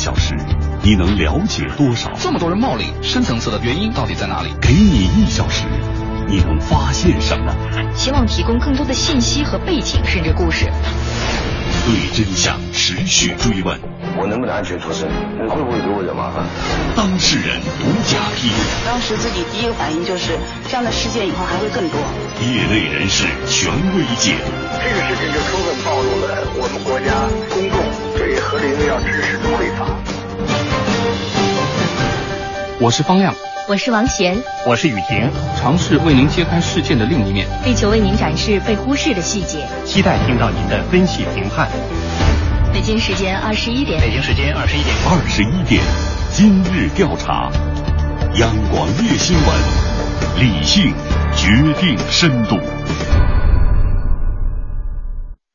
小时，你能了解多少？这么多人冒领，深层次的原因到底在哪里？给你一小时，你能发现什么？希望提供更多的信息和背景，甚至故事。对真相持续追问，我能不能安全脱身？你会不会给我惹麻烦？当事人独家披露。当时自己第一个反应就是，这样的事件以后还会更多。业内人士权威解读。这个事情就充分暴露了我们国家公众对合理用药知识的匮乏。我是方亮，我是王贤，我是雨婷，尝试为您揭开事件的另一面，力求为您展示被忽视的细节，期待听到您的分析评判。北京时间二十一点，北京时间二十一点，二十一点，今日调查，央广夜新闻，理性决定深度。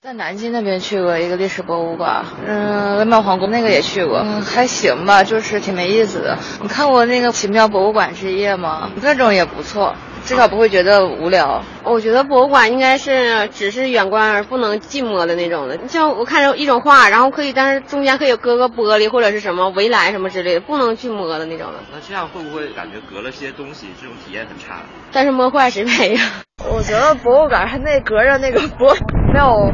在南京那边去过一个历史博物馆，嗯，文庙皇宫那个也去过，嗯，还行吧，就是挺没意思的。你看过那个《奇妙博物馆之夜》吗？那种也不错，至少不会觉得无聊。我觉得博物馆应该是只是远观而不能近摸的那种的。像我看着一种画，然后可以，但是中间可以搁个玻璃或者是什么围栏什么之类的，不能去摸的那种的。那这样会不会感觉隔了些东西，这种体验很差？但是摸坏谁赔呀？我觉得博物馆还得隔着那个博，没有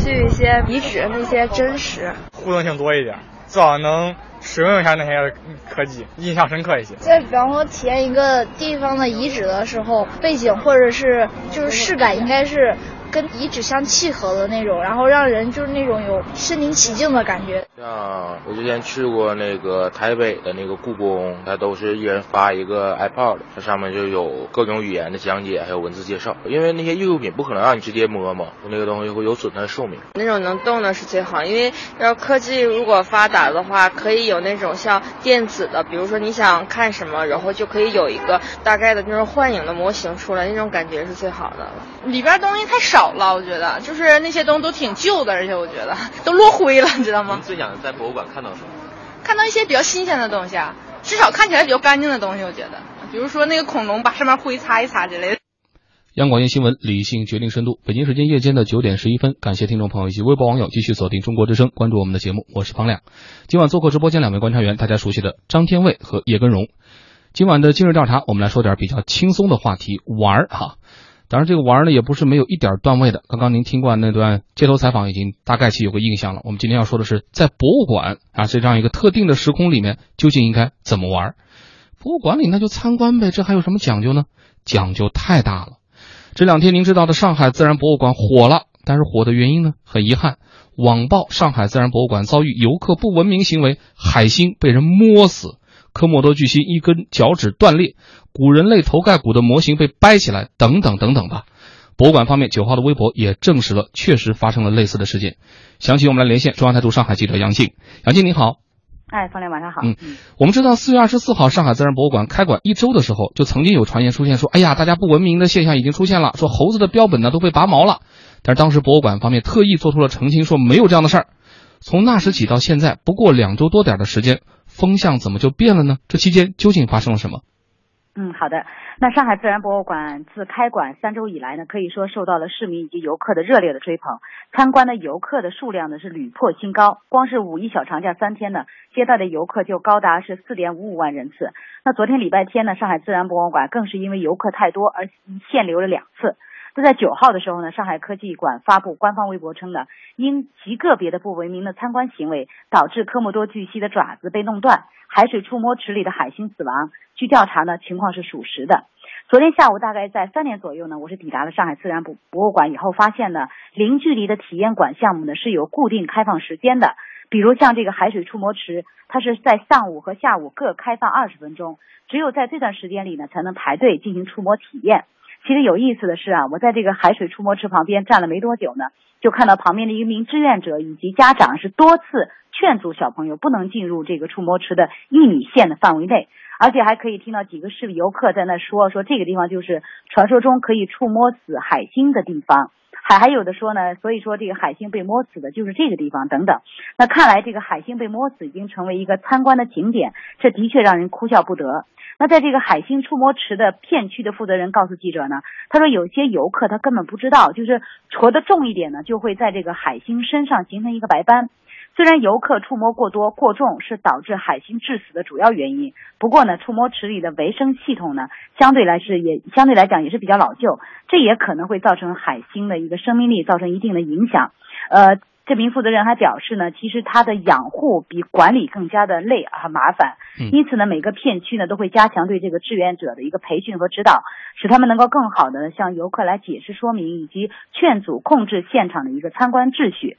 去一些遗址那些真实，互动性多一点，至少能使用一下那些科技，印象深刻一些。在比方说体验一个地方的遗址的时候，背景或者是就是视感应该是。跟遗址相契合的那种，然后让人就是那种有身临其境的感觉。像我之前去过那个台北的那个故宫，它都是一人发一个 iPad，它上面就有各种语言的讲解，还有文字介绍。因为那些艺术品不可能让你直接摸嘛，那个东西会有损它的寿命。那种能动的是最好，因为要科技如果发达的话，可以有那种像电子的，比如说你想看什么，然后就可以有一个大概的那种幻影的模型出来，那种感觉是最好的了。里边东西太少。少了，我觉得就是那些东西都挺旧的，而且我觉得都落灰了，你知道吗？最想在博物馆看到什么？看到一些比较新鲜的东西啊，至少看起来比较干净的东西，我觉得，比如说那个恐龙把上面灰擦一擦之类的。央广夜新闻，理性决定深度。北京时间夜间的九点十一分，感谢听众朋友以及微博网友继续锁定中国之声，关注我们的节目，我是方亮。今晚做客直播间两位观察员，大家熟悉的张天卫和叶根荣。今晚的今日调查，我们来说点比较轻松的话题，玩儿哈。当然，这个玩儿呢也不是没有一点段位的。刚刚您听过那段街头采访，已经大概其有个印象了。我们今天要说的是，在博物馆啊这样一个特定的时空里面，究竟应该怎么玩？博物馆里那就参观呗，这还有什么讲究呢？讲究太大了。这两天您知道的上海自然博物馆火了，但是火的原因呢，很遗憾，网曝上海自然博物馆遭遇游客不文明行为，海星被人摸死。科莫多巨蜥一根脚趾断裂，古人类头盖骨的模型被掰起来，等等等等吧。博物馆方面九号的微博也证实了，确实发生了类似的事件。详情我们来连线中央台驻上海记者杨静。杨静你好，哎，方亮晚上好。嗯，我们知道四月二十四号上海自然博物馆开馆一周的时候，就曾经有传言出现说，哎呀，大家不文明的现象已经出现了，说猴子的标本呢都被拔毛了。但是当时博物馆方面特意做出了澄清，说没有这样的事儿。从那时起到现在，不过两周多点的时间。风向怎么就变了呢？这期间究竟发生了什么？嗯，好的。那上海自然博物馆自开馆三周以来呢，可以说受到了市民以及游客的热烈的追捧，参观的游客的数量呢是屡破新高。光是五一小长假三天呢，接待的游客就高达是四点五五万人次。那昨天礼拜天呢，上海自然博物馆更是因为游客太多而限流了两次。那在九号的时候呢，上海科技馆发布官方微博称呢，因极个别的不文明的参观行为，导致科莫多巨蜥的爪子被弄断，海水触摸池里的海星死亡。据调查呢，情况是属实的。昨天下午大概在三点左右呢，我是抵达了上海自然博博物馆以后，发现呢，零距离的体验馆项目呢是有固定开放时间的，比如像这个海水触摸池，它是在上午和下午各开放二十分钟，只有在这段时间里呢，才能排队进行触摸体验。其实有意思的是啊，我在这个海水触摸池旁边站了没多久呢，就看到旁边的一名志愿者以及家长是多次劝阻小朋友不能进入这个触摸池的一米线的范围内，而且还可以听到几个市游客在那说说这个地方就是传说中可以触摸死海星的地方，还还有的说呢，所以说这个海星被摸死的就是这个地方等等。那看来这个海星被摸死已经成为一个参观的景点，这的确让人哭笑不得。那在这个海星触摸池的片区的负责人告诉记者呢，他说有些游客他根本不知道，就是戳得重一点呢，就会在这个海星身上形成一个白斑。虽然游客触摸过多、过重是导致海星致死的主要原因，不过呢，触摸池里的维生系统呢，相对来是也相对来讲也是比较老旧，这也可能会造成海星的一个生命力造成一定的影响。呃，这名负责人还表示呢，其实它的养护比管理更加的累和麻烦，因此呢，每个片区呢都会加强对这个志愿者的一个培训和指导，使他们能够更好的向游客来解释说明以及劝阻控制现场的一个参观秩序。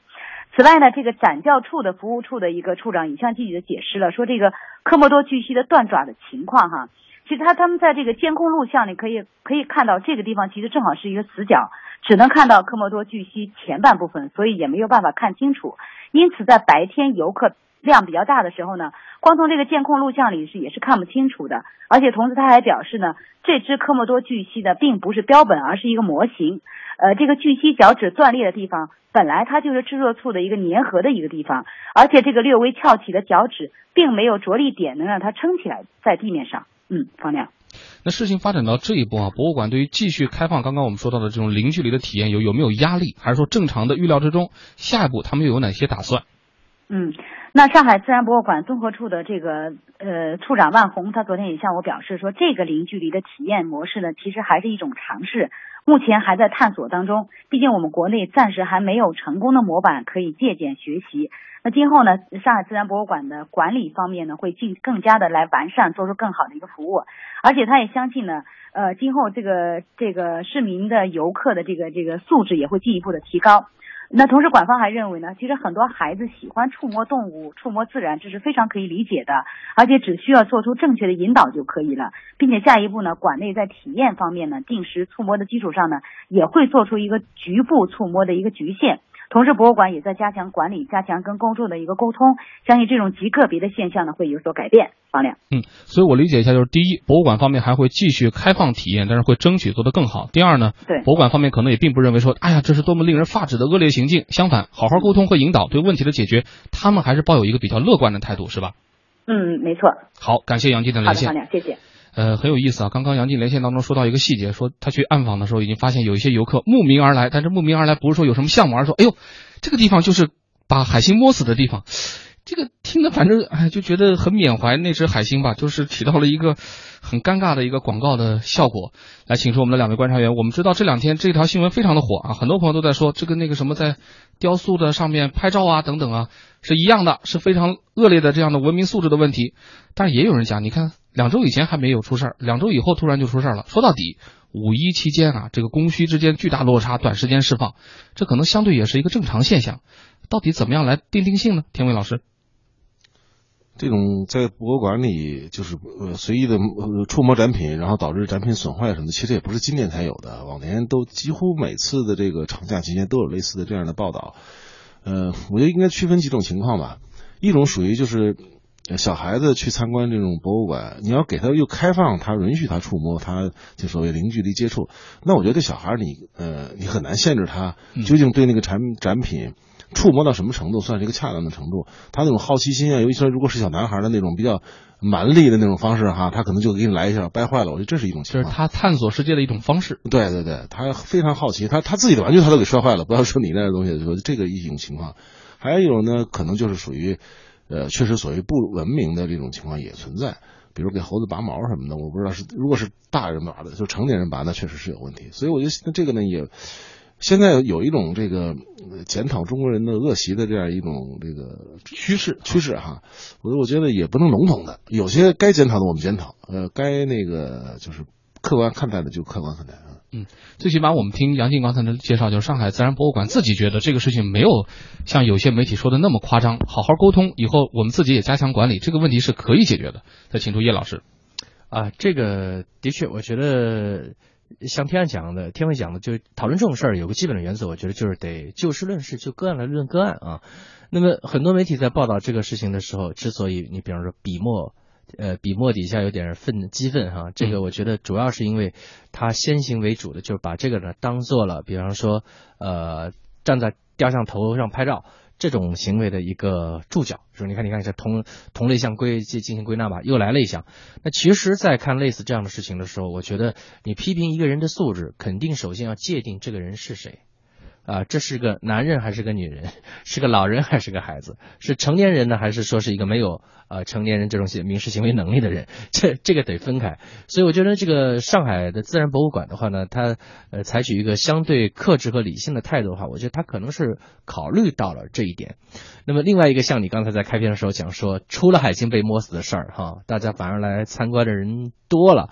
此外呢，这个展教处的服务处的一个处长也向记者解释了，说这个科莫多巨蜥的断爪的情况哈，其实他他们在这个监控录像里可以可以看到这个地方其实正好是一个死角，只能看到科莫多巨蜥前半部分，所以也没有办法看清楚。因此在白天游客量比较大的时候呢，光从这个监控录像里是也是看不清楚的。而且同时他还表示呢，这只科莫多巨蜥呢并不是标本，而是一个模型。呃，这个巨蜥脚趾断裂的地方。本来它就是制作醋的一个粘合的一个地方，而且这个略微翘起的脚趾并没有着力点能让它撑起来在地面上。嗯，方亮。那事情发展到这一步啊，博物馆对于继续开放刚刚我们说到的这种零距离的体验有有没有压力，还是说正常的预料之中？下一步他们又有哪些打算？嗯，那上海自然博物馆综合处的这个呃处长万红，他昨天也向我表示说，这个零距离的体验模式呢，其实还是一种尝试。目前还在探索当中，毕竟我们国内暂时还没有成功的模板可以借鉴学习。那今后呢，上海自然博物馆的管理方面呢，会进更加的来完善，做出更好的一个服务。而且他也相信呢，呃，今后这个这个市民的游客的这个这个素质也会进一步的提高。那同时，馆方还认为呢，其实很多孩子喜欢触摸动物、触摸自然，这是非常可以理解的，而且只需要做出正确的引导就可以了，并且下一步呢，馆内在体验方面呢，定时触摸的基础上呢，也会做出一个局部触摸的一个局限。同时，博物馆也在加强管理，加强跟公众的一个沟通，相信这种极个别的现象呢会有所改变。方亮，嗯，所以我理解一下，就是第一，博物馆方面还会继续开放体验，但是会争取做得更好。第二呢，对，博物馆方面可能也并不认为说，哎呀，这是多么令人发指的恶劣行径。相反，好好沟通和引导，对问题的解决，他们还是抱有一个比较乐观的态度，是吧？嗯，没错。好，感谢杨静的连线。好的，方亮，谢谢。呃，很有意思啊！刚刚杨静连线当中说到一个细节，说他去暗访的时候，已经发现有一些游客慕名而来，但是慕名而来不是说有什么项目，而是说，哎呦，这个地方就是把海星摸死的地方。这个听的反正哎就觉得很缅怀那只海星吧，就是起到了一个很尴尬的一个广告的效果。来，请出我们的两位观察员。我们知道这两天这条新闻非常的火啊，很多朋友都在说这个那个什么在雕塑的上面拍照啊等等啊是一样的，是非常恶劣的这样的文明素质的问题。但是也有人讲，你看两周以前还没有出事儿，两周以后突然就出事儿了。说到底，五一期间啊，这个供需之间巨大落差，短时间释放，这可能相对也是一个正常现象。到底怎么样来定定性呢？田伟老师。这种在博物馆里就是呃随意的呃触摸展品，然后导致展品损坏什么的，其实也不是今年才有的，往年都几乎每次的这个长假期间都有类似的这样的报道。呃，我觉得应该区分几种情况吧，一种属于就是小孩子去参观这种博物馆，你要给他又开放，他允许他触摸，他就所谓零距离接触，那我觉得小孩你呃你很难限制他究竟对那个产展品。触摸到什么程度算是一个恰当的程度？他那种好奇心啊，尤其说如果是小男孩的那种比较蛮力的那种方式哈，他可能就给你来一下掰坏了。我觉得这是一种情况，就是他探索世界的一种方式。对对对，他非常好奇，他他自己的玩具他都给摔坏了，不要说你那东西，说这个一种情况。还有一种呢，可能就是属于呃，确实所谓不文明的这种情况也存在，比如给猴子拔毛什么的，我不知道是如果是大人拔的，就成年人拔，那确实是有问题。所以我觉得这个呢也。现在有一种这个检讨中国人的恶习的这样一种这个趋势趋势哈，我我觉得也不能笼统的，有些该检讨的我们检讨，呃，该那个就是客观看待的就客观看待啊。嗯，最起码我们听杨静刚才的介绍，就是上海自然博物馆自己觉得这个事情没有像有些媒体说的那么夸张，好好沟通以后，我们自己也加强管理，这个问题是可以解决的。再请出叶老师。啊，这个的确，我觉得。像天讲的，天伟讲的，就讨论这种事儿有个基本的原则，我觉得就是得就事论事，就个案来论个案啊。那么很多媒体在报道这个事情的时候，之所以你比方说笔墨，呃，笔墨底下有点愤激愤哈，这个我觉得主要是因为他先行为主的，就是把这个呢当做了，比方说呃站在雕像头上拍照。这种行为的一个注脚，说你看，你看，这同同类项归进进行归纳吧，又来了一项。那其实，在看类似这样的事情的时候，我觉得你批评一个人的素质，肯定首先要界定这个人是谁。啊，这是个男人还是个女人？是个老人还是个孩子？是成年人呢，还是说是一个没有呃成年人这种民事行为能力的人？这这个得分开。所以我觉得这个上海的自然博物馆的话呢，它呃采取一个相对克制和理性的态度的话，我觉得它可能是考虑到了这一点。那么另外一个，像你刚才在开篇的时候讲说，出了海星被摸死的事儿哈，大家反而来参观的人多了，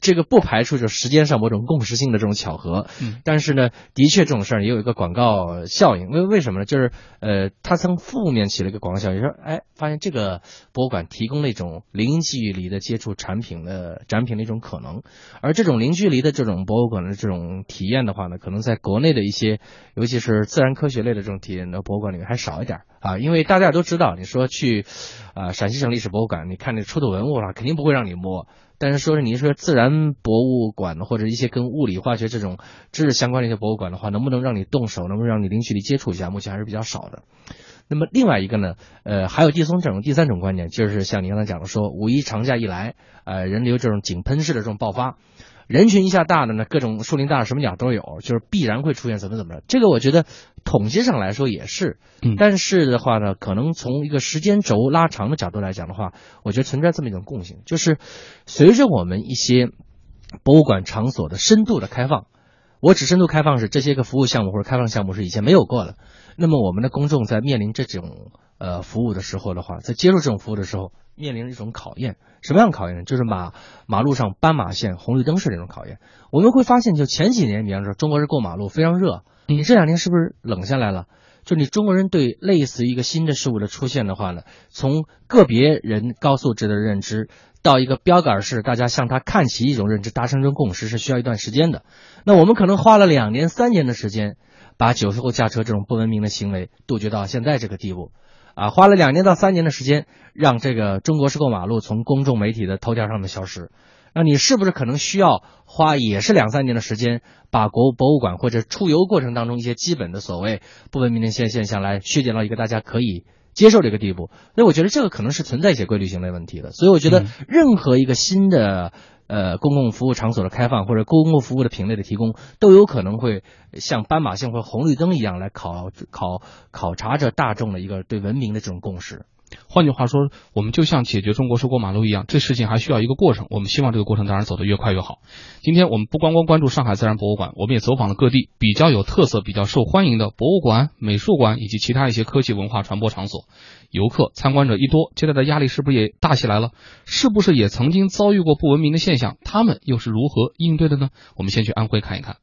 这个不排除就时间上某种共识性的这种巧合。嗯，但是呢，的确这种事儿也有一个。广告效应，为为什么呢？就是呃，它从负面起了一个广告效应，说哎，发现这个博物馆提供了一种零距离的接触产品的展品的一种可能，而这种零距离的这种博物馆的这种体验的话呢，可能在国内的一些，尤其是自然科学类的这种体验的博物馆里面还少一点啊，因为大家都知道，你说去啊陕西省历史博物馆，你看那出土文物了，肯定不会让你摸。但是说是你说自然博物馆或者一些跟物理化学这种知识相关的一些博物馆的话，能不能让你动手，能不能让你零距离接触一下？目前还是比较少的。那么另外一个呢，呃，还有第三种第三种观点，就是像你刚才讲的说，五一长假一来，呃，人流这种井喷式的这种爆发。人群一下大了呢，各种树林大什么鸟都有，就是必然会出现怎么怎么着。这个我觉得统计上来说也是，但是的话呢，可能从一个时间轴拉长的角度来讲的话，我觉得存在这么一种共性，就是随着我们一些博物馆场所的深度的开放，我指深度开放是这些个服务项目或者开放项目是以前没有过的，那么我们的公众在面临这种呃服务的时候的话，在接受这种服务的时候。面临一种考验，什么样的考验呢？就是马马路上斑马线、红绿灯是这种考验。我们会发现，就前几年，比方说中国人过马路非常热，你这两年是不是冷下来了？就你中国人对类似一个新的事物的出现的话呢，从个别人高素质的认知到一个标杆式，大家向他看齐一种认知，达成一种共识是需要一段时间的。那我们可能花了两年、三年的时间，把酒后驾车这种不文明的行为杜绝到现在这个地步。啊，花了两年到三年的时间，让这个中国式过马路从公众媒体的头条上面消失。那你是不是可能需要花也是两三年的时间，把国博物馆或者出游过程当中一些基本的所谓不文明的现现象来削减到一个大家可以接受的一个地步？所以我觉得这个可能是存在一些规律性的问题的。所以我觉得任何一个新的。呃，公共服务场所的开放或者公共服务的品类的提供，都有可能会像斑马线或红绿灯一样来考考考察着大众的一个对文明的这种共识。换句话说，我们就像解决中国式过马路一样，这事情还需要一个过程。我们希望这个过程当然走得越快越好。今天我们不光光关注上海自然博物馆，我们也走访了各地比较有特色、比较受欢迎的博物馆、美术馆以及其他一些科技文化传播场所。游客参观者一多，接待的压力是不是也大起来了？是不是也曾经遭遇过不文明的现象？他们又是如何应对的呢？我们先去安徽看一看。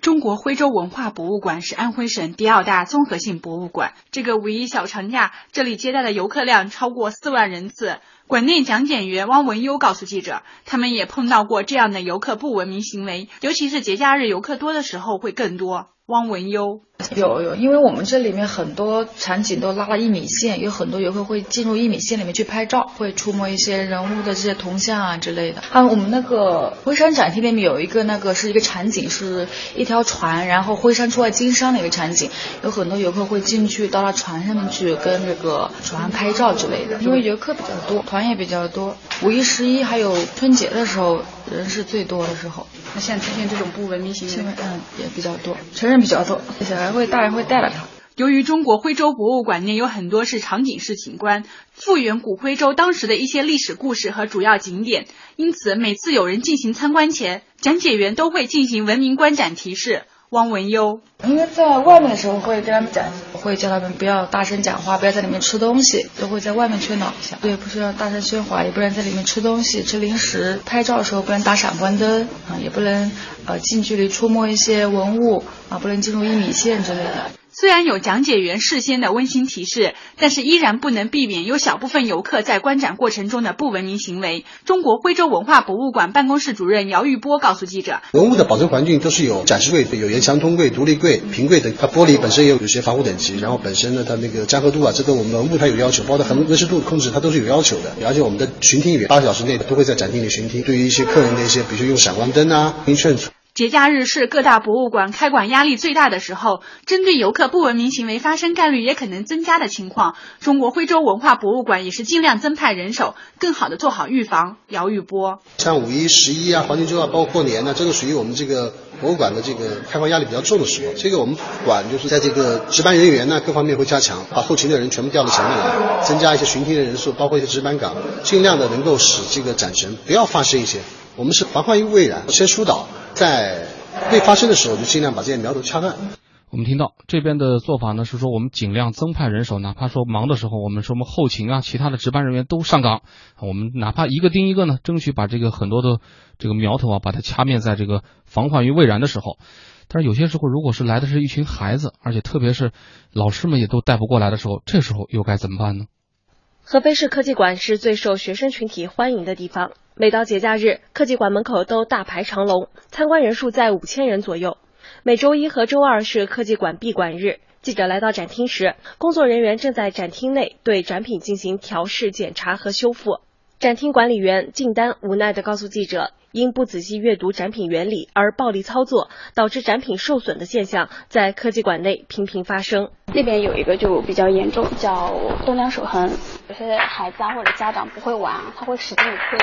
中国徽州文化博物馆是安徽省第二大综合性博物馆。这个五一小长假，这里接待的游客量超过四万人次。馆内讲解员汪文优告诉记者，他们也碰到过这样的游客不文明行为，尤其是节假日游客多的时候会更多。汪文优 有有，因为我们这里面很多场景都拉了一米线，有很多游客会进入一米线里面去拍照，会触摸一些人物的这些铜像啊之类的。啊，我们那个徽山展厅里面有一个那个是一个场景，是一条船，然后徽山出外经商的一个场景，有很多游客会进去到那船上面去跟这个船拍照之类的。因为游客比较多，团也比较多，五一、十一还有春节的时候人是最多的时候。那现在出现这种不文明行为，嗯，也比较多，成人比较多，小孩会，大人会带着他。由于中国徽州博物馆内有很多是场景式景观，复原古徽州当时的一些历史故事和主要景点，因此每次有人进行参观前，讲解员都会进行文明观展提示。汪文优，因为在外面的时候会跟他们讲，会叫他们不要大声讲话，不要在里面吃东西，都会在外面劝导一下。对，不需要大声喧哗，也不能在里面吃东西、吃零食。拍照的时候不能打闪光灯啊，也不能呃近距离触摸一些文物啊，不能进入一米线之类的。虽然有讲解员事先的温馨提示，但是依然不能避免有小部分游客在观展过程中的不文明行为。中国徽州文化博物馆办公室主任姚玉波告诉记者：“文物的保存环境都是有展示柜、有沿墙通柜、独立柜、平柜等，它玻璃本身也有有些防护等级，然后本身呢，它那个粘合度啊，这个我们文物它有要求，包括恒温湿度控制，它都是有要求的。而且我们的巡听员八小时内都会在展厅里巡听，对于一些客人的一些，比如说用闪光灯啊、明劝阻节假日是各大博物馆开馆压力最大的时候，针对游客不文明行为发生概率也可能增加的情况，中国徽州文化博物馆也是尽量增派人手，更好的做好预防。姚玉波，像五一、十一啊、黄金周啊，包括过年呢、这个属于我们这个博物馆的这个开放压力比较重的时候。这个我们馆就是在这个值班人员呢各方面会加强，把后勤的人全部调到前面来，增加一些巡听的人数，包括一些值班岗，尽量的能够使这个展陈不要发生一些。我们是防患于未然，先疏导，在未发生的时候就尽量把这些苗头掐断。我们听到这边的做法呢，是说我们尽量增派人手，哪怕说忙的时候，我们说我们后勤啊，其他的值班人员都上岗，我们哪怕一个盯一个呢，争取把这个很多的这个苗头啊，把它掐灭在这个防患于未然的时候。但是有些时候，如果是来的是一群孩子，而且特别是老师们也都带不过来的时候，这时候又该怎么办呢？合肥市科技馆是最受学生群体欢迎的地方，每到节假日，科技馆门口都大排长龙，参观人数在五千人左右。每周一和周二是科技馆闭馆日。记者来到展厅时，工作人员正在展厅内对展品进行调试、检查和修复。展厅管理员靳丹无奈地告诉记者，因不仔细阅读展品原理而暴力操作，导致展品受损的现象在科技馆内频频发生。那边有一个就比较严重，叫动量守恒。有些孩子啊或者家长不会玩，他会使劲推。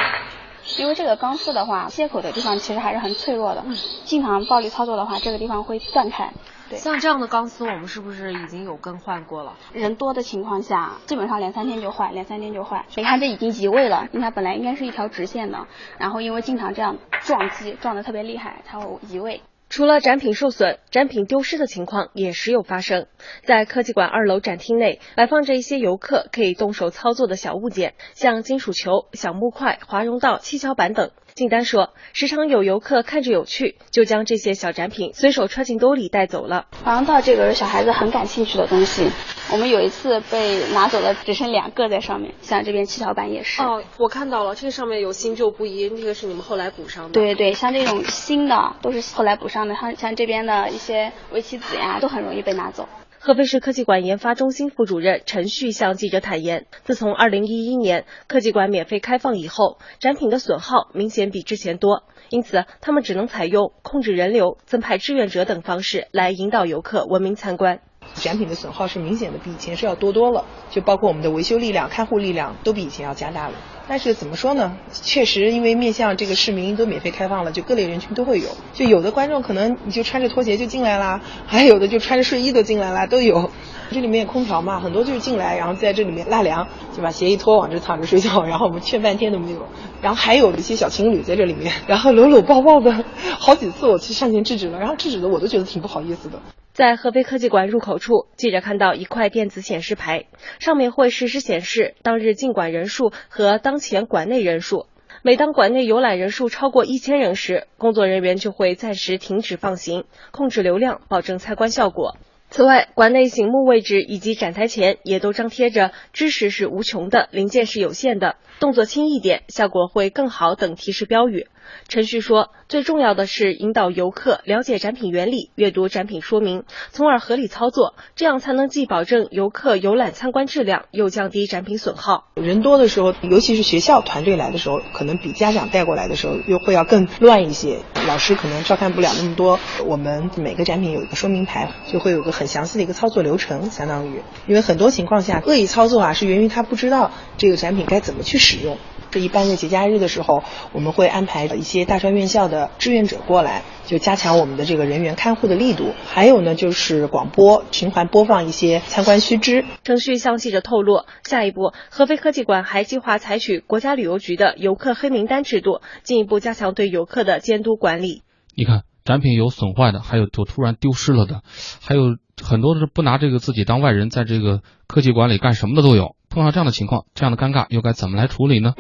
因为这个钢丝的话，接口的地方其实还是很脆弱的，经常暴力操作的话，这个地方会断开。对，像这样的钢丝，我们是不是已经有更换过了？人多的情况下，基本上两三天就坏，两三天就坏。你看这已经移位了，你看本来应该是一条直线的，然后因为经常这样撞击，撞得特别厉害，它会移位。除了展品受损，展品丢失的情况也时有发生。在科技馆二楼展厅内，摆放着一些游客可以动手操作的小物件，像金属球、小木块、华容道、七巧板等。靳丹说，时常有游客看着有趣，就将这些小展品随手揣进兜里带走了。华容道这个是小孩子很感兴趣的东西，我们有一次被拿走了，只剩两个在上面。像这边七巧板也是。哦，我看到了，这个上面有新旧不一，那个是你们后来补上的。对对，像这种新的都是后来补上的，像像这边的一些围棋子呀，都很容易被拿走。合肥市科技馆研发中心副主任陈旭向记者坦言，自从2011年科技馆免费开放以后，展品的损耗明显比之前多，因此他们只能采用控制人流、增派志愿者等方式来引导游客文明参观。展品的损耗是明显的比以前是要多多了，就包括我们的维修力量、看护力量都比以前要加大了。但是怎么说呢？确实，因为面向这个市民都免费开放了，就各类人群都会有。就有的观众可能你就穿着拖鞋就进来啦，还有的就穿着睡衣都进来啦，都有。这里面有空调嘛，很多就是进来，然后在这里面纳凉，就把鞋一脱，往这躺着睡觉，然后我们劝半天都没有。然后还有一些小情侣在这里面，然后搂搂抱抱的，好几次我去上前制止了，然后制止的我都觉得挺不好意思的。在合肥科技馆入口处，记者看到一块电子显示牌，上面会实时显示当日进馆人数和当前馆内人数。每当馆内游览人数超过一千人时，工作人员就会暂时停止放行，控制流量，保证参观效果。此外，馆内醒目位置以及展台前也都张贴着“知识是无穷的，零件是有限的，动作轻一点，效果会更好”等提示标语。陈旭说，最重要的是引导游客了解展品原理，阅读展品说明，从而合理操作，这样才能既保证游客游览参观质量，又降低展品损耗。人多的时候，尤其是学校团队来的时候，可能比家长带过来的时候又会要更乱一些。老师可能照看不了那么多，我们每个展品有一个说明牌，就会有个很详细的一个操作流程，相当于，因为很多情况下恶意操作啊，是源于他不知道这个展品该怎么去使用。这一般的节假日的时候，我们会安排一些大专院校的志愿者过来，就加强我们的这个人员看护的力度。还有呢，就是广播循环播放一些参观须知。程旭向记者透露，下一步合肥科技馆还计划采取国家旅游局的游客黑名单制度，进一步加强对游客的监督管理。你看，展品有损坏的，还有就突然丢失了的，还有很多是不拿这个自己当外人，在这个科技馆里干什么的都有。碰到这样的情况，这样的尴尬又该怎么来处理呢？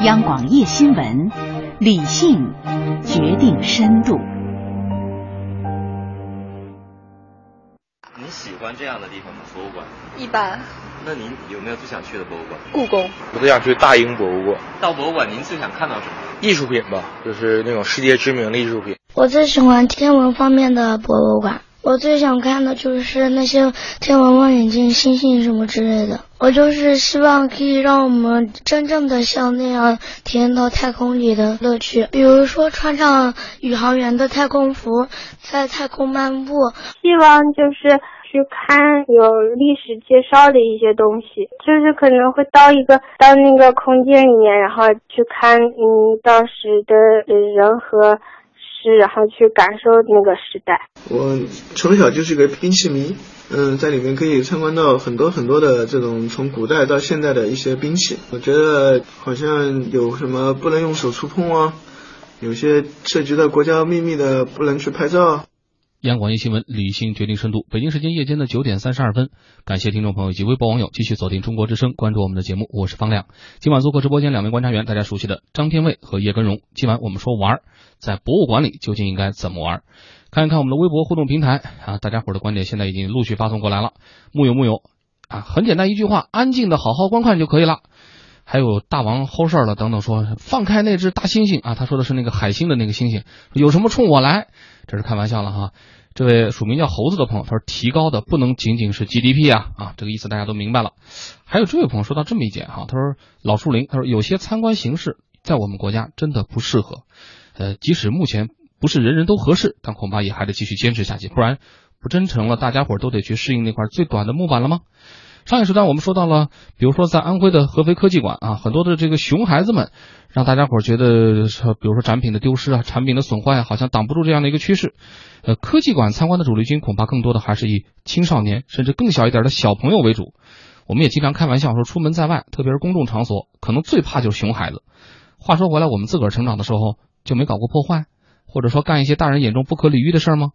央广夜新闻，理性决定深度。你喜欢这样的地方吗？博物馆？一般。那您有没有最想去的博物馆？故宫。我最想去大英博物馆。到博物馆，您最想看到什么？艺术品吧，就是那种世界知名的艺术品。我最喜欢天文方面的博物馆，我最想看的就是那些天文望远镜、星星什么之类的。我就是希望可以让我们真正的像那样体验到太空里的乐趣，比如说穿上宇航员的太空服，在太空漫步。希望就是去看有历史介绍的一些东西，就是可能会到一个到那个空间里面，然后去看嗯当时的人和。然后去感受那个时代。我从小就是一个兵器迷，嗯，在里面可以参观到很多很多的这种从古代到现代的一些兵器。我觉得好像有什么不能用手触碰啊，有些涉及到国家秘密的不能去拍照。央广一新闻，理性决定深度。北京时间夜间的九点三十二分，感谢听众朋友以及微博网友继续锁定中国之声，关注我们的节目。我是方亮。今晚做客直播间两位观察员，大家熟悉的张天卫和叶根荣。今晚我们说玩，在博物馆里究竟应该怎么玩？看一看我们的微博互动平台啊，大家伙的观点现在已经陆续发送过来了。木有木有啊，很简单一句话，安静的好好观看就可以了。还有大王齁事儿了等等，说放开那只大猩猩啊，他说的是那个海星的那个猩猩，有什么冲我来？这是开玩笑了哈。这位署名叫猴子的朋友，他说提高的不能仅仅是 GDP 啊啊，这个意思大家都明白了。还有这位朋友说到这么一点哈，他说老树林，他说有些参观形式在我们国家真的不适合，呃，即使目前不是人人都合适，但恐怕也还得继续坚持下去，不然不真成了大家伙都得去适应那块最短的木板了吗？上一时段我们说到了，比如说在安徽的合肥科技馆啊，很多的这个熊孩子们，让大家伙觉得，比如说展品的丢失啊，产品的损坏啊，好像挡不住这样的一个趋势。呃，科技馆参观的主力军恐怕更多的还是以青少年甚至更小一点的小朋友为主。我们也经常开玩笑说，出门在外，特别是公众场所，可能最怕就是熊孩子。话说回来，我们自个儿成长的时候就没搞过破坏，或者说干一些大人眼中不可理喻的事儿吗？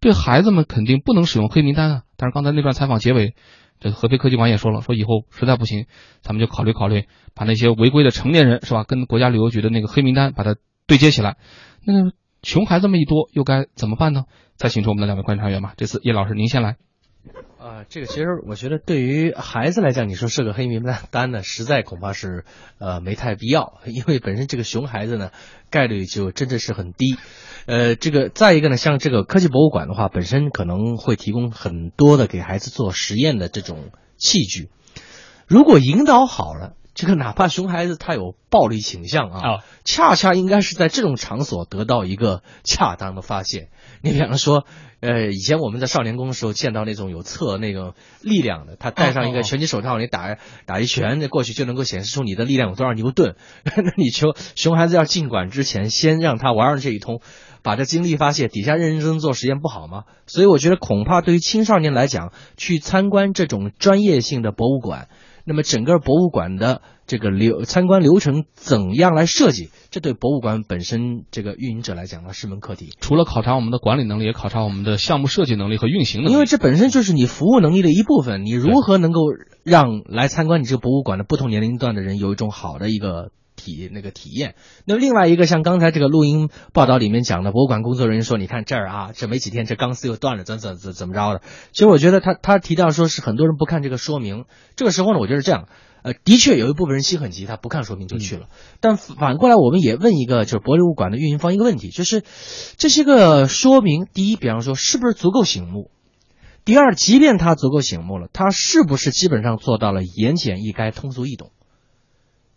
对孩子们肯定不能使用黑名单啊。但是刚才那段采访结尾。这合肥科技馆也说了，说以后实在不行，咱们就考虑考虑，把那些违规的成年人是吧，跟国家旅游局的那个黑名单把它对接起来。那熊孩子们一多，又该怎么办呢？再请出我们的两位观察员吧。这次叶老师您先来。啊，这个其实我觉得对于孩子来讲，你说设个黑名单呢，实在恐怕是呃没太必要，因为本身这个熊孩子呢概率就真的是很低。呃，这个再一个呢，像这个科技博物馆的话，本身可能会提供很多的给孩子做实验的这种器具，如果引导好了，这个哪怕熊孩子他有暴力倾向啊，恰恰应该是在这种场所得到一个恰当的发现。你比方说，呃，以前我们在少年宫的时候见到那种有测那个力量的，他戴上一个拳击手套，你打打一拳，那过去就能够显示出你的力量有多少牛顿。那你求熊孩子要进馆之前，先让他玩上这一通。把这精力发泄，底下认认真真做实验不好吗？所以我觉得恐怕对于青少年来讲，去参观这种专业性的博物馆，那么整个博物馆的这个流参观流程怎样来设计，这对博物馆本身这个运营者来讲呢是门课题。除了考察我们的管理能力，也考察我们的项目设计能力和运行能力。因为这本身就是你服务能力的一部分，你如何能够让来参观你这个博物馆的不同年龄段的人有一种好的一个。体那个体验，那另外一个像刚才这个录音报道里面讲的，博物馆工作人员说，你看这儿啊，这没几天这钢丝又断了，怎怎怎怎么着的？其实我觉得他他提到说是很多人不看这个说明，这个时候呢，我觉得这样，呃，的确有一部分人心很急，他不看说明就去了。但反过来，我们也问一个就是博物馆的运营方一个问题，就是这些个说明，第一，比方说是不是足够醒目？第二，即便它足够醒目了，它是不是基本上做到了言简意赅、通俗易懂？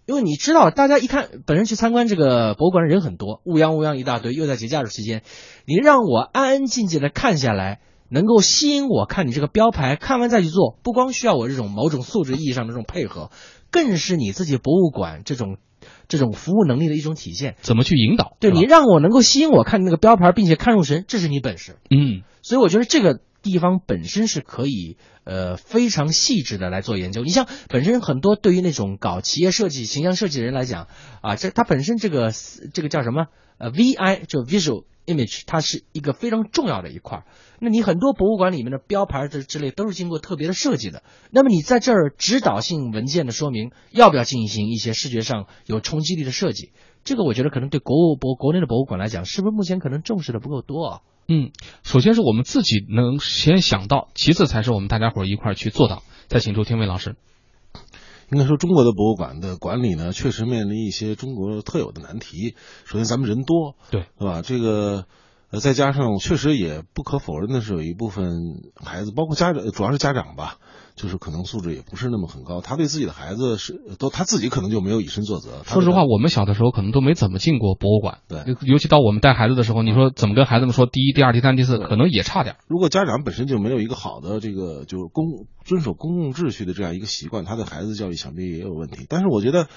因为你知道，大家一看本身去参观这个博物馆的人很多，乌泱乌泱一大堆，又在节假日期间，你让我安安静静的看下来，能够吸引我看你这个标牌，看完再去做，不光需要我这种某种素质意义上的这种配合，更是你自己博物馆这种这种服务能力的一种体现。怎么去引导？对你让我能够吸引我看那个标牌，并且看入神，这是你本事。嗯，所以我觉得这个。地方本身是可以呃非常细致的来做研究。你像本身很多对于那种搞企业设计、形象设计的人来讲啊，这它本身这个这个叫什么呃 VI 就 Visual Image，它是一个非常重要的一块。那你很多博物馆里面的标牌这之类都是经过特别的设计的。那么你在这儿指导性文件的说明，要不要进行一些视觉上有冲击力的设计？这个我觉得可能对国务博国内的博物馆来讲，是不是目前可能重视的不够多啊？嗯，首先是我们自己能先想到，其次才是我们大家伙一块去做到。再请出天伟老师。应该说，中国的博物馆的管理呢，确实面临一些中国特有的难题。首先，咱们人多，对，是吧？这个，呃，再加上确实也不可否认的是，有一部分孩子，包括家长，主要是家长吧，就是可能素质也不是那么很高。他对自己的孩子是都他自己可能就没有以身作则。说实话，我们小的时候可能都没怎么进过博物馆。对，尤其到我们带孩子的时候，你说怎么跟孩子们说第一、第二、第三、第四，可能也差点。如果家长本身就没有一个好的这个就是公遵守公共秩序的这样一个习惯，他的孩子教育想必也有问题。但是我觉得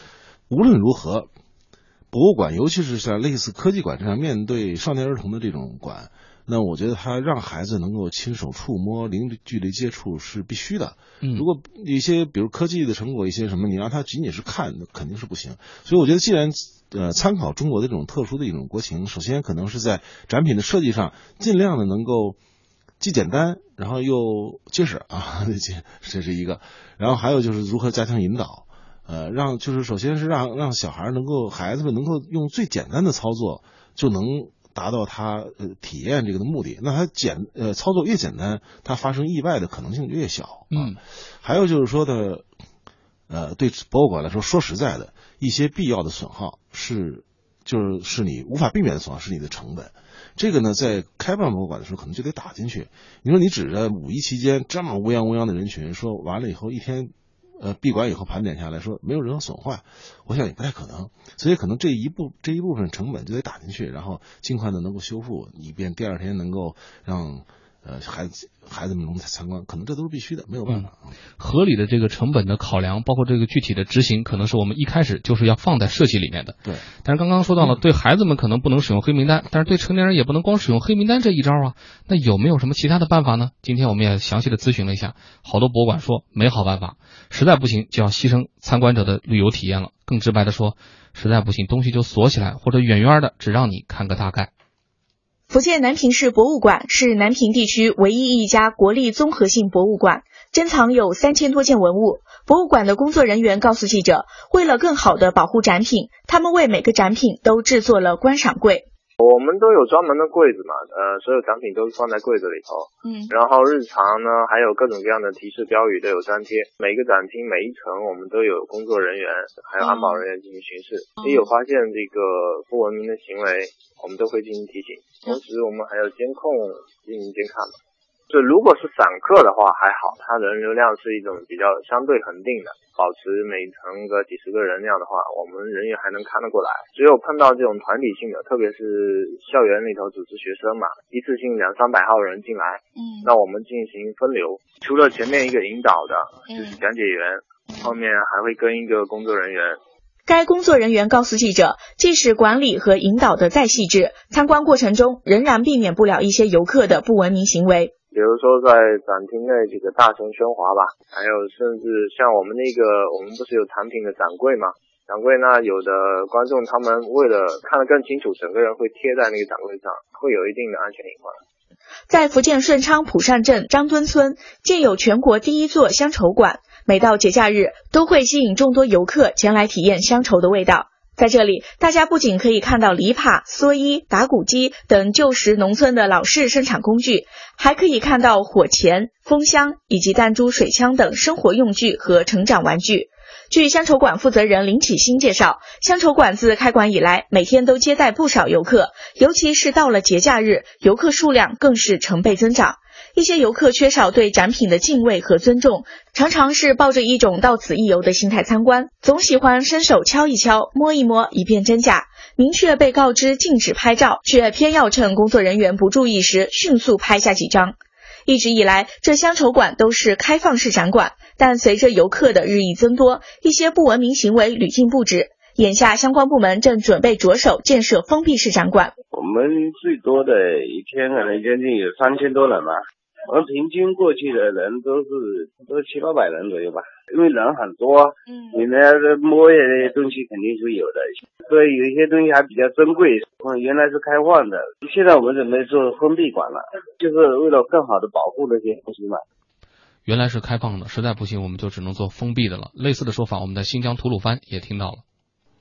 无论如何。博物馆，尤其是像类似科技馆这样面对少年儿童的这种馆，那我觉得它让孩子能够亲手触摸、零距离接触是必须的。嗯，如果一些比如科技的成果，一些什么，你让他仅仅是看，那肯定是不行。所以我觉得，既然呃参考中国的这种特殊的一种国情，首先可能是在展品的设计上，尽量的能够既简单，然后又结实啊，这这是一个。然后还有就是如何加强引导。呃，让就是首先是让让小孩能够孩子们能够用最简单的操作就能达到他呃体验这个的目的。那他简呃操作越简单，他发生意外的可能性就越小。嗯，还有就是说的，呃，对博物馆来说，说实在的，一些必要的损耗是就是是你无法避免的损耗，是你的成本。这个呢，在开办博物馆的时候可能就得打进去。你说你指着五一期间这么乌泱乌泱的人群，说完了以后一天。呃，闭馆以后盘点下来说没有任何损坏，我想也不太可能，所以可能这一部这一部分成本就得打进去，然后尽快的能够修复，以便第二天能够让。呃，孩子孩子们能参观，可能这都是必须的，没有办法。合理的这个成本的考量，包括这个具体的执行，可能是我们一开始就是要放在设计里面的。对。但是刚刚说到了，对孩子们可能不能使用黑名单，但是对成年人也不能光使用黑名单这一招啊。那有没有什么其他的办法呢？今天我们也详细的咨询了一下，好多博物馆说没好办法，实在不行就要牺牲参观者的旅游体验了。更直白的说，实在不行东西就锁起来，或者远远的只让你看个大概。福建南平市博物馆是南平地区唯一一家国立综合性博物馆，珍藏有三千多件文物。博物馆的工作人员告诉记者，为了更好地保护展品，他们为每个展品都制作了观赏柜。我们都有专门的柜子嘛，呃，所有展品都是放在柜子里头。嗯，然后日常呢，还有各种各样的提示标语都有粘贴。每个展厅每一层，我们都有工作人员，还有安保人员进行巡视。一有发现这个不文明的行为，我们都会进行提醒。同时，我们还有监控进行监看嘛。就如果是散客的话还好，它人流量是一种比较相对恒定的，保持每层个几十个人那样的话，我们人员还能看得过来。只有碰到这种团体性的，特别是校园里头组织学生嘛，一次性两三百号人进来，嗯，那我们进行分流。除了前面一个引导的，就是讲解员，后面还会跟一个工作人员。该工作人员告诉记者，即使管理和引导的再细致，参观过程中仍然避免不了一些游客的不文明行为。比如说在展厅内这个大声喧哗吧，还有甚至像我们那个，我们不是有产品的展柜吗？展柜呢，有的观众他们为了看得更清楚，整个人会贴在那个展柜上，会有一定的安全隐患。在福建顺昌浦上镇张墩村建有全国第一座乡愁馆，每到节假日都会吸引众多游客前来体验乡愁的味道。在这里，大家不仅可以看到篱笆、蓑衣、打谷机等旧时农村的老式生产工具，还可以看到火钳、风箱以及弹珠、水枪等生活用具和成长玩具。据乡愁馆负责人林启新介绍，乡愁馆自开馆以来，每天都接待不少游客，尤其是到了节假日，游客数量更是成倍增长。一些游客缺少对展品的敬畏和尊重，常常是抱着一种到此一游的心态参观，总喜欢伸手敲一敲、摸一摸，以辨真假。明确被告知禁止拍照，却偏要趁工作人员不注意时迅速拍下几张。一直以来，这乡愁馆都是开放式展馆，但随着游客的日益增多，一些不文明行为屡禁不止。眼下，相关部门正准备着手建设封闭式展馆。我们最多的一天可能将近有三千多人吧。我们平均过去的人都是都七八百人左右吧，因为人很多，嗯，你那个摸一些东西肯定是有的，所以有一些东西还比较珍贵。嗯，原来是开放的，现在我们准备做封闭馆了，就是为了更好的保护那些东西嘛。原来是开放的，实在不行我们就只能做封闭的了。类似的说法，我们在新疆吐鲁番也听到了。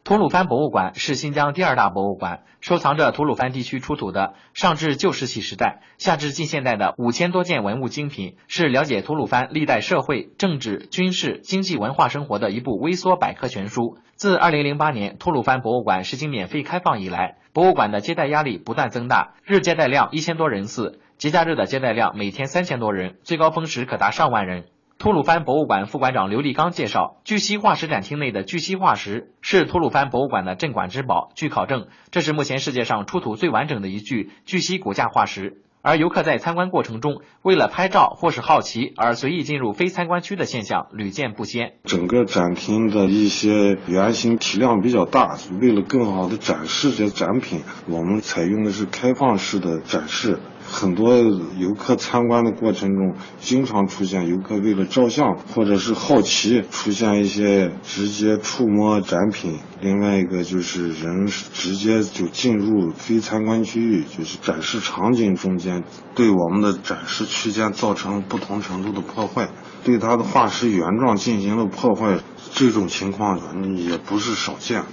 吐鲁番博物馆是新疆第二大博物馆，收藏着吐鲁番地区出土的上至旧石器时代、下至近现代的五千多件文物精品，是了解吐鲁番历代社会、政治、军事、经济、文化生活的一部微缩百科全书。自二零零八年吐鲁番博物馆实行免费开放以来，博物馆的接待压力不断增大，日接待量一千多人次，节假日的接待量每天三千多人，最高峰时可达上万人。吐鲁番博物馆副馆长刘立刚介绍，巨蜥化石展厅内的巨蜥化石是吐鲁番博物馆的镇馆之宝。据考证，这是目前世界上出土最完整的一具巨蜥骨架化石。而游客在参观过程中，为了拍照或是好奇而随意进入非参观区的现象屡见不鲜。整个展厅的一些圆形体量比较大，为了更好的展示这些展品，我们采用的是开放式的展示。很多游客参观的过程中，经常出现游客为了照相或者是好奇，出现一些直接触摸展品；另外一个就是人直接就进入非参观区域，就是展示场景中间，对我们的展示区间造成不同程度的破坏，对它的化石原状进行了破坏。这种情况也不是少见。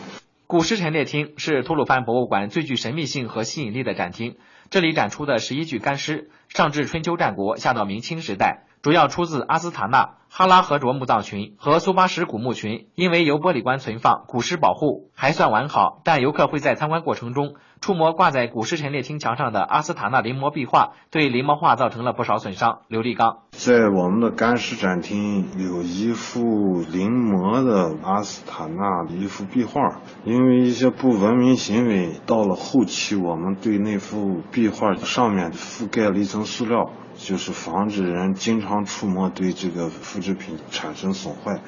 古尸陈列厅是吐鲁番博物馆最具神秘性和吸引力的展厅。这里展出的十一具干尸，上至春秋战国，下到明清时代，主要出自阿斯塔纳、哈拉和卓墓葬群和苏巴什古墓群。因为由玻璃棺存放，古尸保护还算完好，但游客会在参观过程中。触摸挂在古尸陈列厅墙上的阿斯塔纳临摹壁画，对临摹画造成了不少损伤。刘立刚在我们的干尸展厅有一幅临摹的阿斯塔纳的一幅壁画，因为一些不文明行为，到了后期我们对那幅壁画上面覆盖了一层塑料，就是防止人经常触摸对这个复制品产生损坏。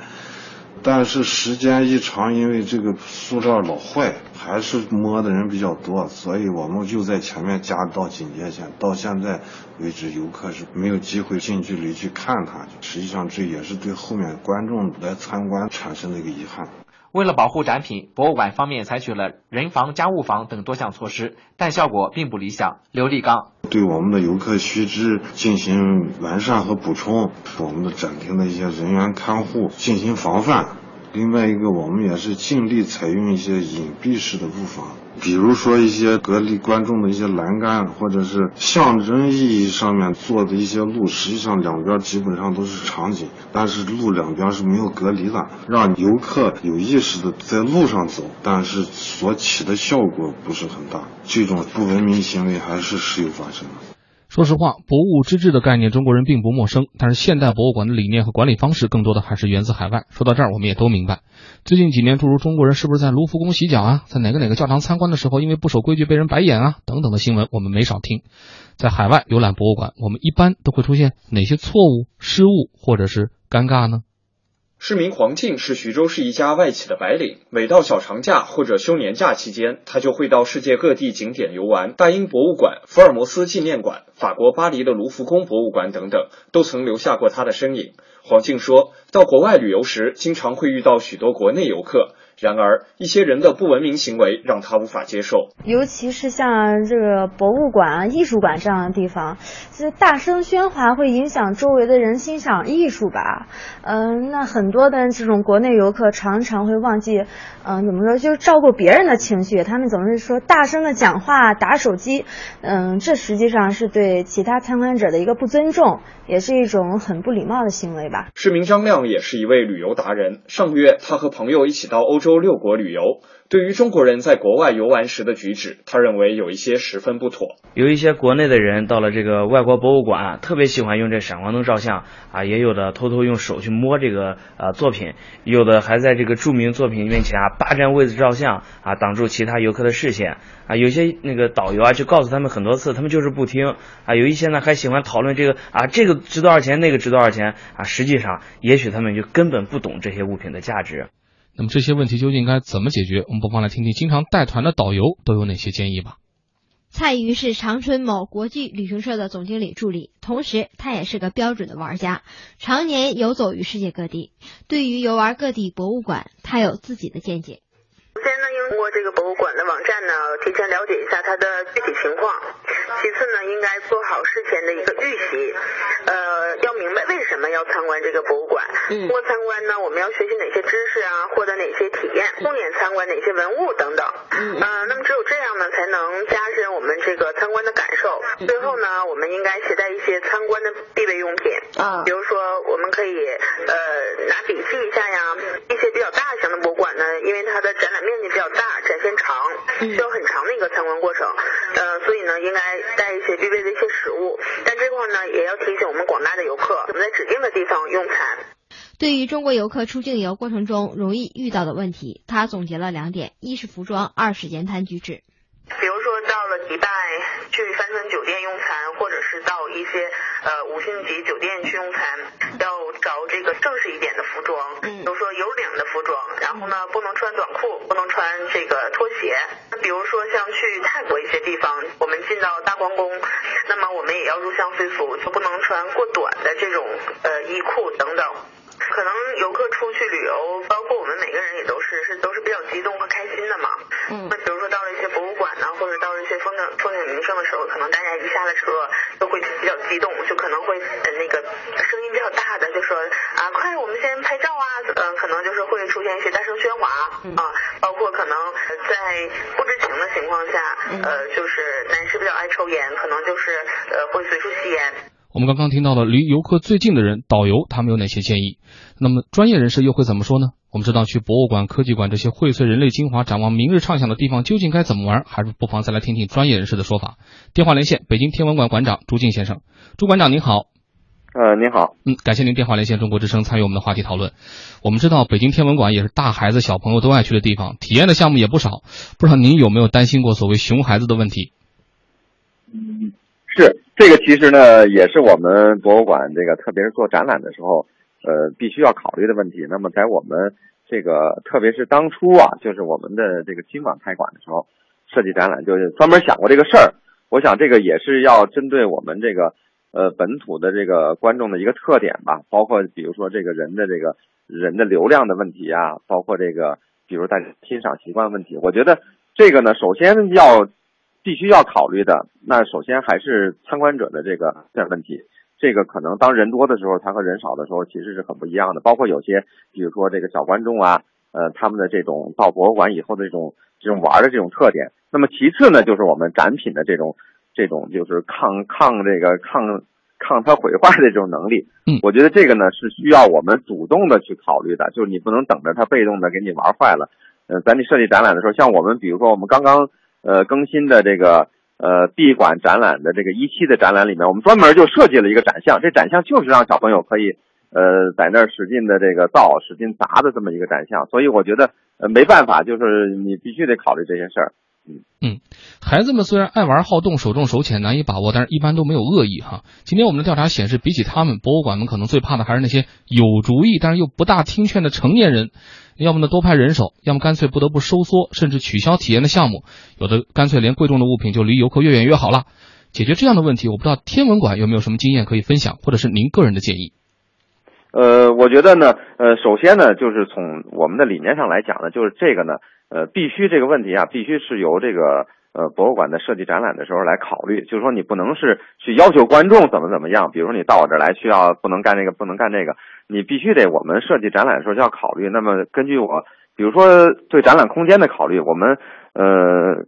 但是时间一长，因为这个塑料老坏，还是摸的人比较多，所以我们就在前面加道警戒线。到现在为止，游客是没有机会近距离去看它。实际上，这也是对后面观众来参观产生的一个遗憾。为了保护展品，博物馆方面采取了人防、家务防等多项措施，但效果并不理想。刘立刚对我们的游客须知进行完善和补充，我们的展厅的一些人员看护进行防范。另外一个，我们也是尽力采用一些隐蔽式的布防。比如说一些隔离观众的一些栏杆，或者是象征意义上面做的一些路，实际上两边基本上都是场景，但是路两边是没有隔离的，让游客有意识的在路上走，但是所起的效果不是很大，这种不文明行为还是时有发生的。说实话，博物之志的概念中国人并不陌生，但是现代博物馆的理念和管理方式更多的还是源自海外。说到这儿，我们也都明白，最近几年诸如中国人是不是在卢浮宫洗脚啊，在哪个哪个教堂参观的时候因为不守规矩被人白眼啊等等的新闻，我们没少听。在海外游览博物馆，我们一般都会出现哪些错误、失误或者是尴尬呢？市民黄静是徐州市一家外企的白领，每到小长假或者休年假期间，他就会到世界各地景点游玩。大英博物馆、福尔摩斯纪念馆、法国巴黎的卢浮宫博物馆等等，都曾留下过他的身影。黄静说到国外旅游时，经常会遇到许多国内游客。然而，一些人的不文明行为让他无法接受，尤其是像这个博物馆啊、艺术馆这样的地方，这大声喧哗会影响周围的人欣赏艺术吧？嗯，那很多的这种国内游客常常会忘记，嗯，怎么说，就是照顾别人的情绪，他们总是说大声的讲话、打手机，嗯，这实际上是对其他参观者的一个不尊重，也是一种很不礼貌的行为吧？市民张亮也是一位旅游达人，上个月他和朋友一起到欧。周六国旅游，对于中国人在国外游玩时的举止，他认为有一些十分不妥。有一些国内的人到了这个外国博物馆，特别喜欢用这闪光灯照相啊，也有的偷偷用手去摸这个呃作品，有的还在这个著名作品面前啊霸占位置照相啊，挡住其他游客的视线啊。有些那个导游啊就告诉他们很多次，他们就是不听啊。有一些呢还喜欢讨论这个啊这个值多少钱，那个值多少钱啊。实际上，也许他们就根本不懂这些物品的价值。那么这些问题究竟该怎么解决？我们不妨来听听经常带团的导游都有哪些建议吧。蔡瑜是长春某国际旅行社的总经理助理，同时他也是个标准的玩家，常年游走于世界各地。对于游玩各地博物馆，他有自己的见解。首先呢，应通过这个博的网站呢，提前了解一下它的具体情况。其次呢，应该做好事前的一个预习，呃，要明白为什么要参观这个博物馆。通过参观呢，我们要学习哪些知识啊，获得哪些体验，重点参观哪些文物等等。嗯，那么只有这样呢，才能加深我们这个参观的感受。最后呢，我们应该携带一些参观的必备用品啊，比如说我们可以呃拿笔记一下呀。一些比较大型的博物馆呢，因为它的展览面积比较大，长，需要很长的一个参观过程，呃，所以呢，应该带一些必备的一些食物。但这块呢，也要提醒我们广大的游客，我们在指定的地方用餐。对于中国游客出境游过程中容易遇到的问题，他总结了两点：一是服装，二是言谈举止。比如说到了迪拜去帆船酒店用餐，或者是到一些呃五星级酒店去用餐，要找这个正式一点的服装。嗯，比如。然后呢不能穿短裤，不能穿这个拖鞋。那比如说像去泰国一些地方，我们进到大皇宫，那么我们也要入乡随俗，就不能穿过短的这种呃衣裤等等。可能游客出去旅游，包括我们每个人也都是是都是比较激动和开心的嘛。嗯。那比如说到了一些博物些风景风景名胜的时候，可能大家一下了车都会比较激动，就可能会呃那个声音比较大的就说啊快，我们先拍照啊，嗯，可能就是会出现一些大声喧哗啊，包括可能在不知情的情况下，呃，就是男士比较爱抽烟，可能就是呃会随处吸烟。我们刚刚听到了离游客最近的人，导游他们有哪些建议？那么专业人士又会怎么说呢？我们知道去博物馆、科技馆这些荟萃人类精华、展望明日畅想的地方究竟该怎么玩？还是不妨再来听听专业人士的说法。电话连线北京天文馆馆长朱静先生，朱馆长您好。呃，您好。嗯，感谢您电话连线中国之声参与我们的话题讨论。我们知道北京天文馆也是大孩子小朋友都爱去的地方，体验的项目也不少。不知道您有没有担心过所谓熊孩子的问题？嗯。是这个，其实呢，也是我们博物馆这个，特别是做展览的时候，呃，必须要考虑的问题。那么，在我们这个，特别是当初啊，就是我们的这个新馆开馆的时候，设计展览就是专门想过这个事儿。我想这个也是要针对我们这个呃本土的这个观众的一个特点吧，包括比如说这个人的这个人的流量的问题啊，包括这个比如大家欣赏习惯问题。我觉得这个呢，首先要。必须要考虑的，那首先还是参观者的这个问题。这个可能当人多的时候，他和人少的时候其实是很不一样的。包括有些，比如说这个小观众啊，呃，他们的这种到博物馆以后的这种这种玩的这种特点。那么其次呢，就是我们展品的这种这种就是抗抗这个抗抗它毁坏的这种能力。嗯，我觉得这个呢是需要我们主动的去考虑的，就是你不能等着它被动的给你玩坏了。嗯，咱你设计展览的时候，像我们比如说我们刚刚。呃，更新的这个呃闭馆展览的这个一期的展览里面，我们专门就设计了一个展项，这展项就是让小朋友可以呃在那儿使劲的这个造、使劲砸的这么一个展项。所以我觉得呃没办法，就是你必须得考虑这些事儿。嗯，孩子们虽然爱玩好动、手重手浅、难以把握，但是一般都没有恶意哈。今天我们的调查显示，比起他们，博物馆们可能最怕的还是那些有主意但是又不大听劝的成年人。要么呢多派人手，要么干脆不得不收缩，甚至取消体验的项目。有的干脆连贵重的物品就离游客越远越好了。解决这样的问题，我不知道天文馆有没有什么经验可以分享，或者是您个人的建议。呃，我觉得呢，呃，首先呢，就是从我们的理念上来讲呢，就是这个呢，呃，必须这个问题啊，必须是由这个。呃，博物馆的设计展览的时候来考虑，就是说你不能是去要求观众怎么怎么样，比如说你到我这儿来需要不能干这个，不能干这个，你必须得我们设计展览的时候就要考虑。那么根据我，比如说对展览空间的考虑，我们呃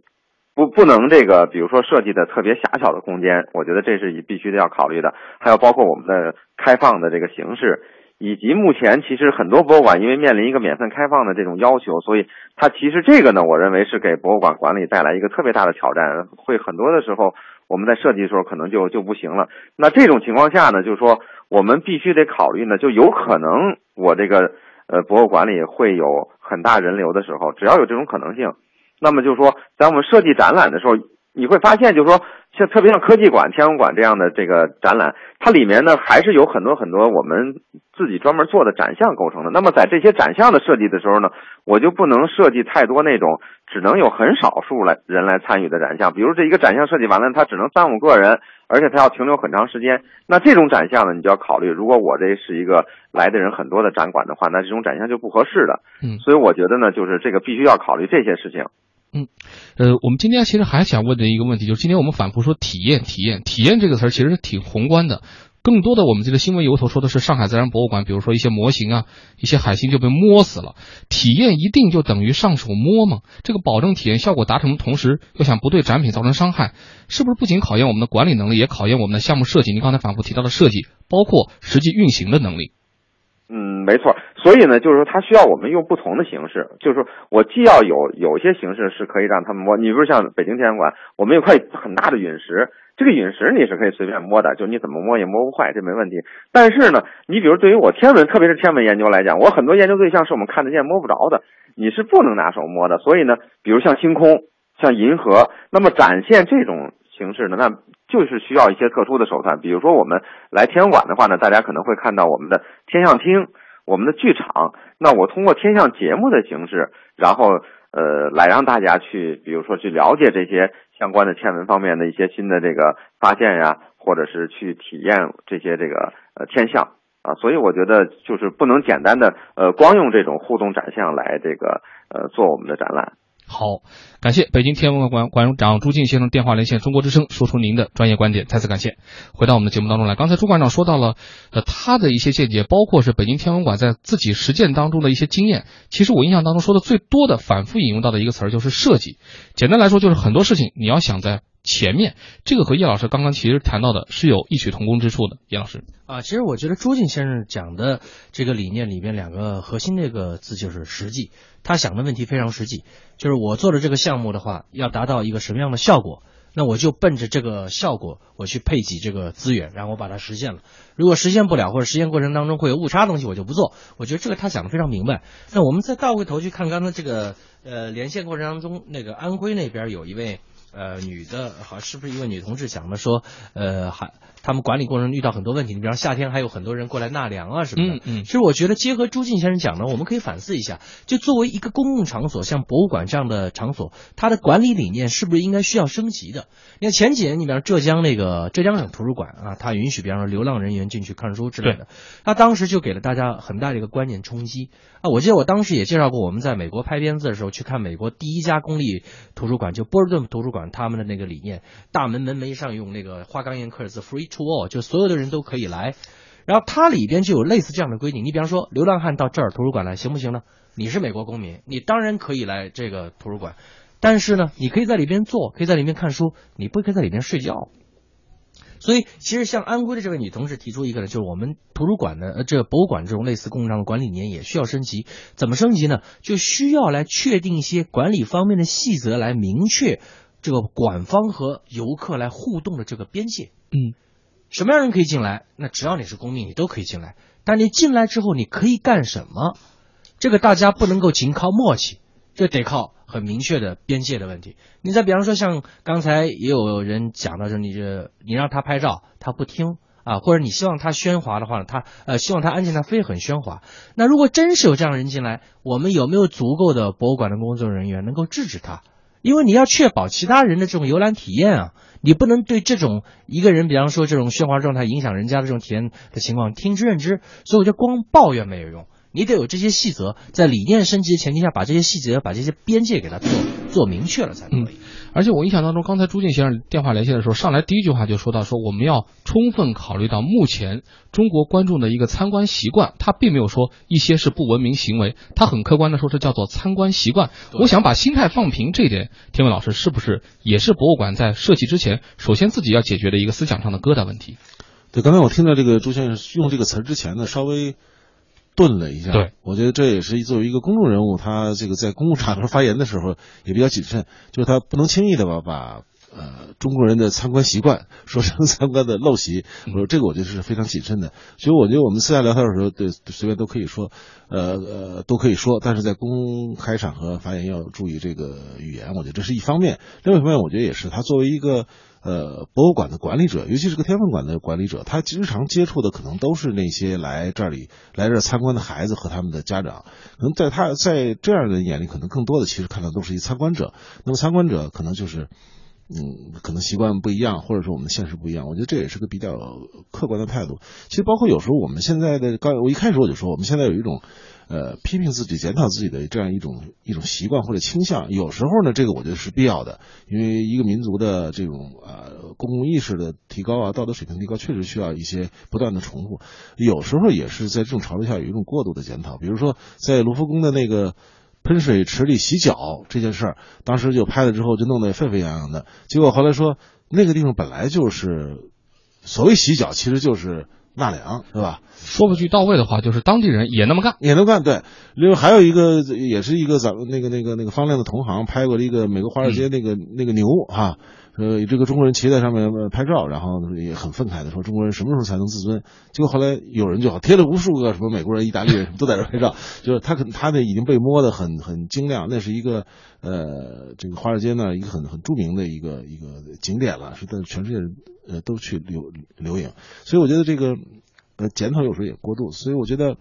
不不能这个，比如说设计的特别狭小的空间，我觉得这是必须得要考虑的。还有包括我们的开放的这个形式。以及目前其实很多博物馆因为面临一个免费开放的这种要求，所以它其实这个呢，我认为是给博物馆管理带来一个特别大的挑战。会很多的时候我们在设计的时候可能就就不行了。那这种情况下呢，就是说我们必须得考虑呢，就有可能我这个呃博物馆里会有很大人流的时候，只要有这种可能性，那么就是说在我们设计展览的时候。你会发现，就是说，像特别像科技馆、天文馆这样的这个展览，它里面呢还是有很多很多我们自己专门做的展项构成的。那么在这些展项的设计的时候呢，我就不能设计太多那种只能有很少数来人来参与的展项。比如这一个展项设计完了，它只能三五个人，而且它要停留很长时间。那这种展项呢，你就要考虑，如果我这是一个来的人很多的展馆的话，那这种展项就不合适的。嗯，所以我觉得呢，就是这个必须要考虑这些事情。嗯，呃，我们今天其实还想问的一个问题，就是今天我们反复说体验、体验、体验这个词儿，其实是挺宏观的。更多的，我们这个新闻由头说的是上海自然博物馆，比如说一些模型啊，一些海星就被摸死了。体验一定就等于上手摸吗？这个保证体验效果达成的同时，又想不对展品造成伤害，是不是不仅考验我们的管理能力，也考验我们的项目设计？您刚才反复提到的设计，包括实际运行的能力。嗯，没错。所以呢，就是说，它需要我们用不同的形式。就是说我既要有有些形式是可以让他们摸，你比如像北京天文馆，我们有块很大的陨石，这个陨石你是可以随便摸的，就你怎么摸也摸不坏，这没问题。但是呢，你比如对于我天文，特别是天文研究来讲，我很多研究对象是我们看得见摸不着的，你是不能拿手摸的。所以呢，比如像星空、像银河，那么展现这种形式呢，那就是需要一些特殊的手段。比如说我们来天文馆的话呢，大家可能会看到我们的天象厅、我们的剧场。那我通过天象节目的形式，然后呃，来让大家去，比如说去了解这些。相关的天文方面的一些新的这个发现呀，或者是去体验这些这个呃天象啊，所以我觉得就是不能简单的呃光用这种互动展项来这个呃做我们的展览。好，感谢北京天文馆馆长朱进先生电话连线中国之声，说出您的专业观点，再次感谢。回到我们的节目当中来，刚才朱馆长说到了，呃，他的一些见解，包括是北京天文馆在自己实践当中的一些经验。其实我印象当中说的最多的、反复引用到的一个词儿就是设计。简单来说，就是很多事情你要想在。前面这个和叶老师刚刚其实谈到的是有异曲同工之处的，叶老师啊，其实我觉得朱静先生讲的这个理念里面两个核心那个字就是实际，他想的问题非常实际，就是我做的这个项目的话，要达到一个什么样的效果，那我就奔着这个效果我去配给这个资源，然后我把它实现了。如果实现不了或者实现过程当中会有误差东西，我就不做。我觉得这个他讲的非常明白。那我们再倒回头去看刚才这个呃连线过程当中，那个安徽那边有一位。呃，女的，好像，是不是一位女同志讲的说，呃，还他们管理过程遇到很多问题，你比方夏天还有很多人过来纳凉啊什么的。嗯嗯。其实我觉得结合朱静先生讲的，我们可以反思一下，就作为一个公共场所，像博物馆这样的场所，它的管理理念是不是应该需要升级的？你看前几年，你比方浙江那个浙江省图书馆啊，它允许比方说流浪人员进去看书之类的，它当时就给了大家很大的一个观念冲击啊。我记得我当时也介绍过，我们在美国拍片子的时候去看美国第一家公立图书馆，就波士顿图书馆。他们的那个理念，大门门楣上用那个花岗岩刻字 “free to all”，就所有的人都可以来。然后它里边就有类似这样的规定。你比方说，流浪汉到这儿图书馆来，行不行呢？你是美国公民，你当然可以来这个图书馆，但是呢，你可以在里边坐，可以在里面看书，你不可以在里边睡觉。所以，其实像安徽的这位女同志提出一个呢，就是我们图书馆的呃，这博物馆这种类似共上的管理理念也需要升级。怎么升级呢？就需要来确定一些管理方面的细则，来明确这个馆方和游客来互动的这个边界。嗯，什么样人可以进来？那只要你是公民，你都可以进来。但你进来之后，你可以干什么？这个大家不能够仅靠默契，这得靠。很明确的边界的问题。你再比方说，像刚才也有人讲到，说你这你让他拍照，他不听啊，或者你希望他喧哗的话呢，他呃希望他安静，他非很喧哗。那如果真是有这样人进来，我们有没有足够的博物馆的工作人员能够制止他？因为你要确保其他人的这种游览体验啊，你不能对这种一个人，比方说这种喧哗状态影响人家的这种体验的情况听之任之。所以我觉得光抱怨没有用。你得有这些细则，在理念升级的前提下，把这些细节、把这些边界给它做做明确了才可以。而且我印象当中，刚才朱静先生电话连线的时候，上来第一句话就说到说我们要充分考虑到目前中国观众的一个参观习惯，他并没有说一些是不文明行为，他很客观的说这叫做参观习惯。我想把心态放平这一点，天文老师是不是也是博物馆在设计之前首先自己要解决的一个思想上的疙瘩问题？对，刚才我听到这个朱先生用这个词之前呢，稍微。顿了一下，对我觉得这也是作为一个公众人物，他这个在公共场合发言的时候也比较谨慎，就是他不能轻易的吧把呃中国人的参观习惯说成参观的陋习，我说这个我觉得是非常谨慎的。所以我觉得我们私下聊天的时候，对随便都可以说，呃呃都可以说，但是在公开场合发言要注意这个语言，我觉得这是一方面。另外一方面，我觉得也是他作为一个。呃，博物馆的管理者，尤其是个天文馆的管理者，他日常接触的可能都是那些来这里来这参观的孩子和他们的家长。可能在他在这样的眼里，可能更多的其实看到都是一参观者。那么参观者可能就是，嗯，可能习惯不一样，或者说我们现实不一样。我觉得这也是个比较客观的态度。其实包括有时候我们现在的刚我一开始我就说，我们现在有一种。呃，批评自己、检讨自己的这样一种一种习惯或者倾向，有时候呢，这个我觉得是必要的，因为一个民族的这种呃公共意识的提高啊，道德水平提高，确实需要一些不断的重复。有时候也是在这种潮流下有一种过度的检讨，比如说在卢浮宫的那个喷水池里洗脚这件事儿，当时就拍了之后就弄得沸沸扬扬的，结果后来说那个地方本来就是所谓洗脚，其实就是。纳凉是吧？说不句到位的话，就是当地人也那么干，也能干。对，另外还有一个，也是一个咱们那个那个那个方亮的同行拍过的一个美国华尔街那个那个牛啊，呃，这个中国人骑在上面拍照，然后也很愤慨的说中国人什么时候才能自尊？结果后来有人就好贴了无数个什么美国人、意大利人什么都在这拍照，就是他可他的已经被摸得很很精亮，那是一个呃这个华尔街呢一个很很著名的一个一个景点了，是在全世界人呃都去留留影，所以我觉得这个呃检讨有时候也过度，所以我觉得。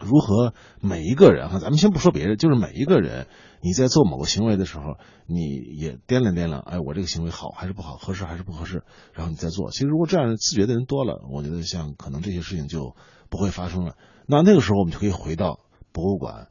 如何每一个人哈，咱们先不说别人，就是每一个人，你在做某个行为的时候，你也掂量掂量，哎，我这个行为好还是不好，合适还是不合适，然后你再做。其实如果这样自觉的人多了，我觉得像可能这些事情就不会发生了。那那个时候我们就可以回到博物馆。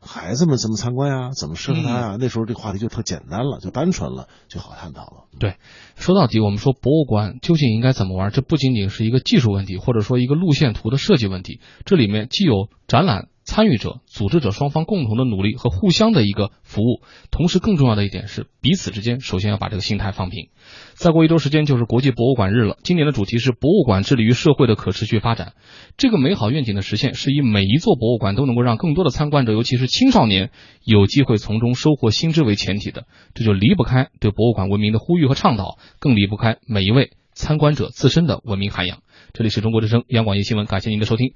孩子们怎么参观呀？怎么适合他呀？那时候这个话题就特简单了，就单纯了，就好探讨了。对，说到底，我们说博物馆究竟应该怎么玩？这不仅仅是一个技术问题，或者说一个路线图的设计问题，这里面既有展览。参与者、组织者双方共同的努力和互相的一个服务，同时更重要的一点是彼此之间首先要把这个心态放平。再过一周时间就是国际博物馆日了，今年的主题是博物馆致力于社会的可持续发展。这个美好愿景的实现是以每一座博物馆都能够让更多的参观者，尤其是青少年有机会从中收获新知为前提的，这就离不开对博物馆文明的呼吁和倡导，更离不开每一位参观者自身的文明涵养。这里是中国之声央广夜新闻，感谢您的收听。